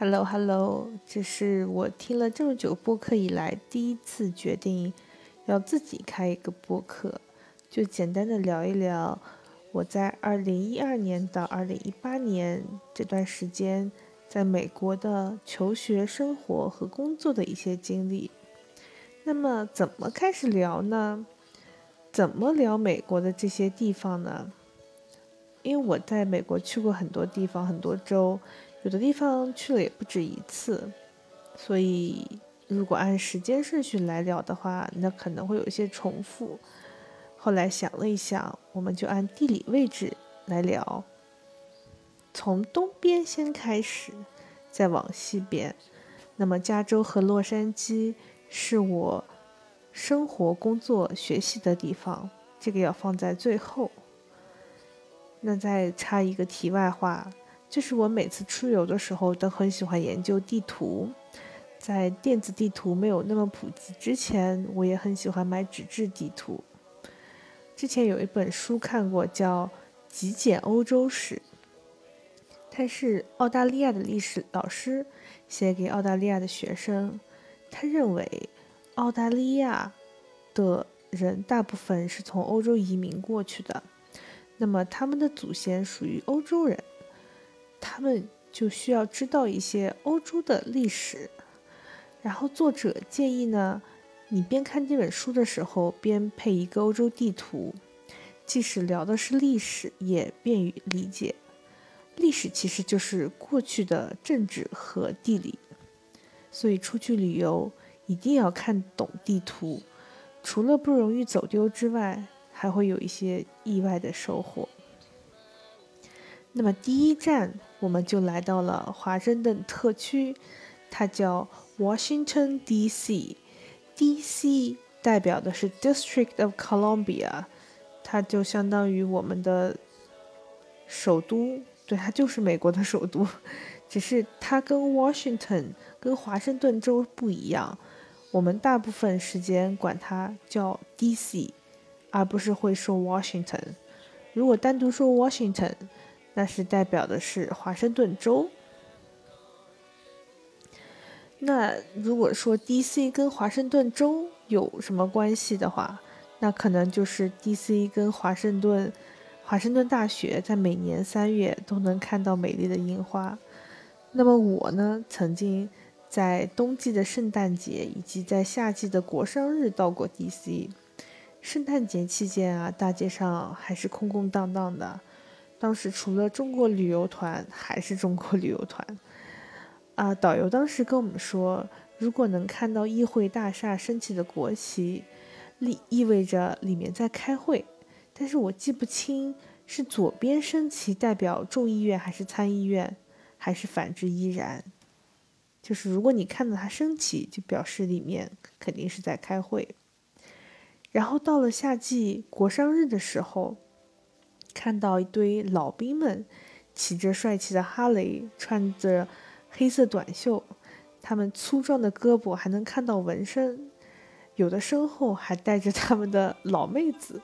Hello，Hello，这是我听了这么久播客以来第一次决定要自己开一个播客，就简单的聊一聊我在二零一二年到二零一八年这段时间在美国的求学生活和工作的一些经历。那么怎么开始聊呢？怎么聊美国的这些地方呢？因为我在美国去过很多地方，很多州。有的地方去了也不止一次，所以如果按时间顺序来聊的话，那可能会有一些重复。后来想了一想，我们就按地理位置来聊，从东边先开始，再往西边。那么加州和洛杉矶是我生活、工作、学习的地方，这个要放在最后。那再插一个题外话。就是我每次出游的时候都很喜欢研究地图，在电子地图没有那么普及之前，我也很喜欢买纸质地图。之前有一本书看过，叫《极简欧洲史》，他是澳大利亚的历史老师写给澳大利亚的学生。他认为澳大利亚的人大部分是从欧洲移民过去的，那么他们的祖先属于欧洲人。他们就需要知道一些欧洲的历史，然后作者建议呢，你边看这本书的时候边配一个欧洲地图，即使聊的是历史，也便于理解。历史其实就是过去的政治和地理，所以出去旅游一定要看懂地图，除了不容易走丢之外，还会有一些意外的收获。那么第一站，我们就来到了华盛顿特区，它叫 Washington D.C. D.C. 代表的是 District of Columbia，它就相当于我们的首都，对，它就是美国的首都，只是它跟 Washington 跟华盛顿州不一样，我们大部分时间管它叫 D.C.，而不是会说 Washington。如果单独说 Washington，那是代表的是华盛顿州。那如果说 D.C. 跟华盛顿州有什么关系的话，那可能就是 D.C. 跟华盛顿华盛顿大学在每年三月都能看到美丽的樱花。那么我呢，曾经在冬季的圣诞节以及在夏季的国殇日到过 D.C. 圣诞节期间啊，大街上还是空空荡荡的。当时除了中国旅游团，还是中国旅游团，啊，导游当时跟我们说，如果能看到议会大厦升起的国旗，意意味着里面在开会。但是我记不清是左边升旗代表众议院还是参议院，还是反之亦然。就是如果你看到它升起，就表示里面肯定是在开会。然后到了夏季国殇日的时候。看到一堆老兵们骑着帅气的哈雷，穿着黑色短袖，他们粗壮的胳膊还能看到纹身，有的身后还带着他们的老妹子，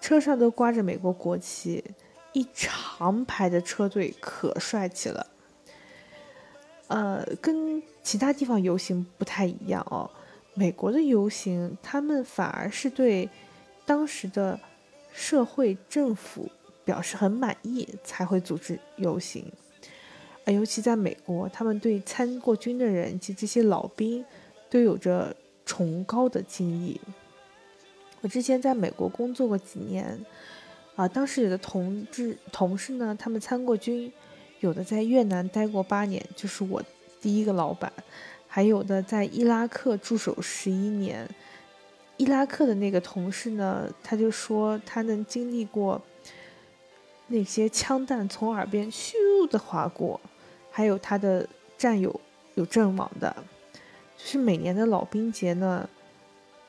车上都挂着美国国旗，一长排的车队可帅气了。呃，跟其他地方游行不太一样哦，美国的游行他们反而是对当时的。社会政府表示很满意，才会组织游行。而尤其在美国，他们对参过军的人及这些老兵都有着崇高的敬意。我之前在美国工作过几年，啊，当时有的同志同事呢，他们参过军，有的在越南待过八年，就是我第一个老板，还有的在伊拉克驻守十一年。伊拉克的那个同事呢，他就说他能经历过那些枪弹从耳边咻的划过，还有他的战友有阵亡的，就是每年的老兵节呢，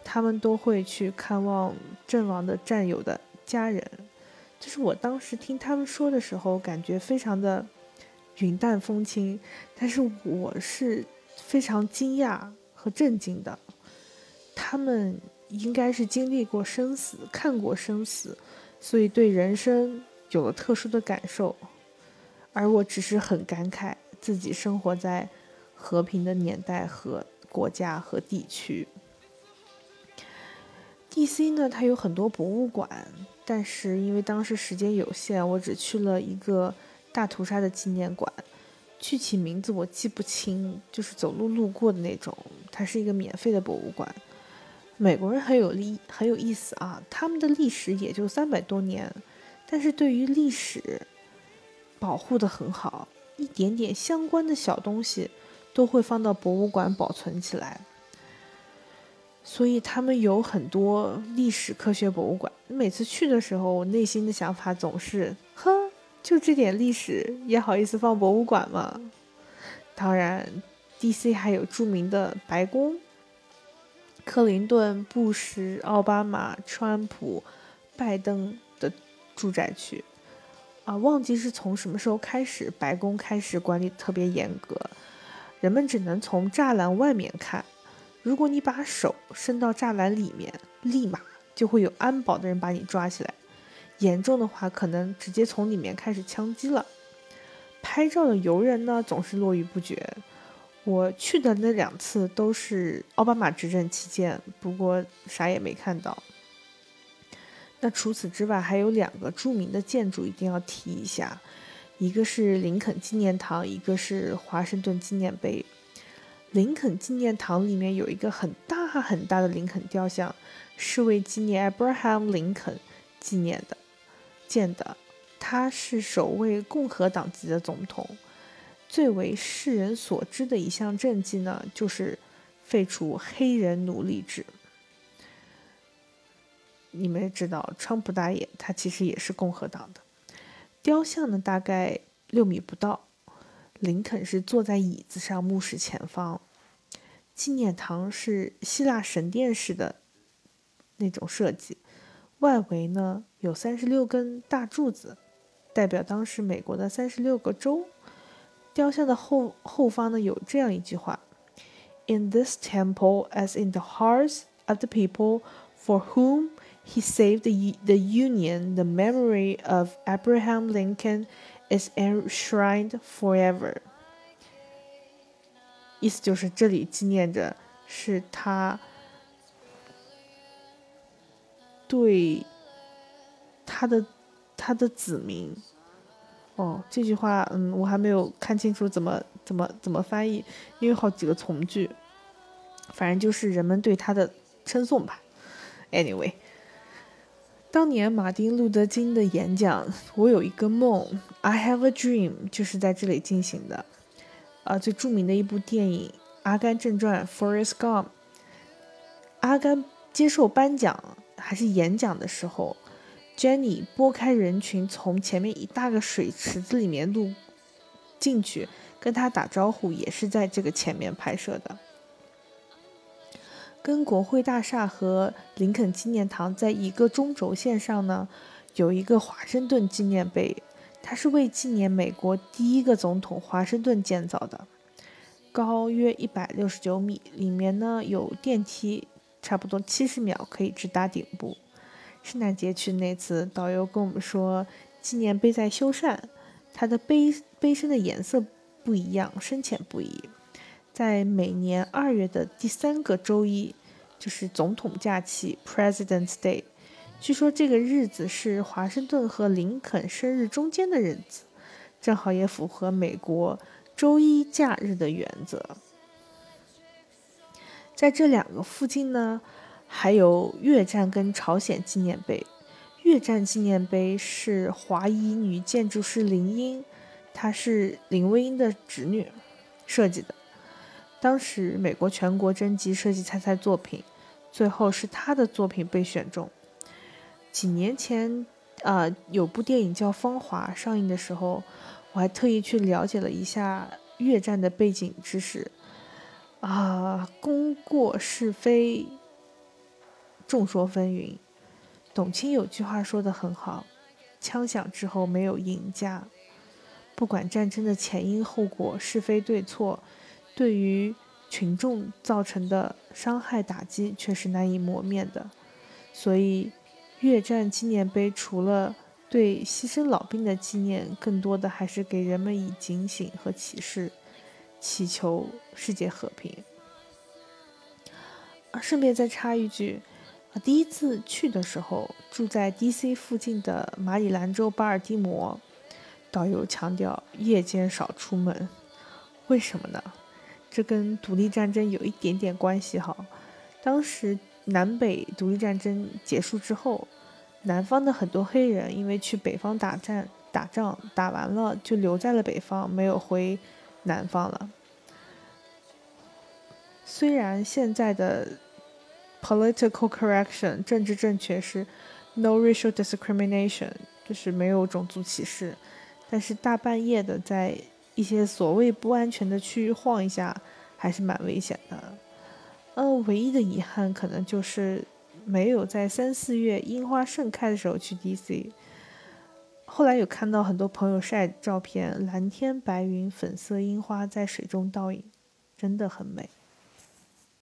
他们都会去看望阵亡的战友的家人。就是我当时听他们说的时候，感觉非常的云淡风轻，但是我是非常惊讶和震惊的，他们。应该是经历过生死，看过生死，所以对人生有了特殊的感受，而我只是很感慨，自己生活在和平的年代和国家和地区。D.C. 呢，它有很多博物馆，但是因为当时时间有限，我只去了一个大屠杀的纪念馆，具体名字我记不清，就是走路路过的那种。它是一个免费的博物馆。美国人很有历很有意思啊，他们的历史也就三百多年，但是对于历史保护的很好，一点点相关的小东西都会放到博物馆保存起来。所以他们有很多历史科学博物馆。每次去的时候，我内心的想法总是：呵，就这点历史也好意思放博物馆吗？当然，D.C. 还有著名的白宫，克林顿、布什、奥巴马、川普、拜登的住宅区。啊，忘记是从什么时候开始，白宫开始管理特别严格，人们只能从栅栏外面看。如果你把手伸到栅栏里面，立马就会有安保的人把你抓起来，严重的话可能直接从里面开始枪击了。拍照的游人呢总是络绎不绝，我去的那两次都是奥巴马执政期间，不过啥也没看到。那除此之外，还有两个著名的建筑一定要提一下，一个是林肯纪念堂，一个是华盛顿纪念碑。林肯纪念堂里面有一个很大很大的林肯雕像，是为纪念 Abraham Lincoln 纪念的建的。他是首位共和党籍的总统，最为世人所知的一项政绩呢，就是废除黑人奴隶制。你们也知道，川普大爷他其实也是共和党的。雕像呢，大概六米不到。林肯是坐在椅子上，目视前方。纪念堂是希腊神殿式的那种设计，外围呢有三十六根大柱子，代表当时美国的三十六个州。雕像的后后方呢有这样一句话：“In this temple, as in the hearts of the people for whom he saved the the Union, the memory of Abraham Lincoln.” is enshrined forever。意思就是这里纪念着是他对他的他的子民。 哦，这句话，嗯，我还没有看清楚怎么怎么怎么翻译，因为好几个从句，反正就是人们对他的称颂吧。Anyway。当年马丁·路德·金的演讲《我有一个梦》，I have a dream，就是在这里进行的。啊，最著名的一部电影《阿甘正传》（Forrest Gump）。阿甘接受颁奖还是演讲的时候，Jenny 拨开人群，从前面一大个水池子里面路进去，跟他打招呼，也是在这个前面拍摄的。跟国会大厦和林肯纪念堂在一个中轴线上呢，有一个华盛顿纪念碑，它是为纪念美国第一个总统华盛顿建造的，高约一百六十九米，里面呢有电梯，差不多七十秒可以直达顶部。圣诞节去那次，导游跟我们说，纪念碑在修缮，它的碑碑身的颜色不一样，深浅不一。在每年二月的第三个周一，就是总统假期 （President's Day）。据说这个日子是华盛顿和林肯生日中间的日子，正好也符合美国周一假日的原则。在这两个附近呢，还有越战跟朝鲜纪念碑。越战纪念碑是华裔女建筑师林英，她是林徽因的侄女设计的。当时美国全国征集设计参赛作品，最后是他的作品被选中。几年前，啊，有部电影叫《芳华》上映的时候，我还特意去了解了一下越战的背景知识。啊，功过是非，众说纷纭。董卿有句话说的很好：“枪响之后没有赢家，不管战争的前因后果、是非对错。”对于群众造成的伤害打击却是难以磨灭的，所以越战纪念碑除了对牺牲老兵的纪念，更多的还是给人们以警醒和启示，祈求世界和平。啊，顺便再插一句，第一次去的时候住在 D.C. 附近的马里兰州巴尔的摩，导游强调夜间少出门，为什么呢？这跟独立战争有一点点关系哈。当时南北独立战争结束之后。南方的很多黑人因为去北方打战打仗打完了就留在了北方，没有回南方了。虽然现在的 political correction 政治正确是 no racial discrimination，就是没有种族歧视，但是大半夜的在一些所谓不安全的区域晃一下还是蛮危险的。嗯，唯一的遗憾可能就是。没有在三四月樱花盛开的时候去 DC。后来有看到很多朋友晒照片，蓝天白云、粉色樱花在水中倒影，真的很美。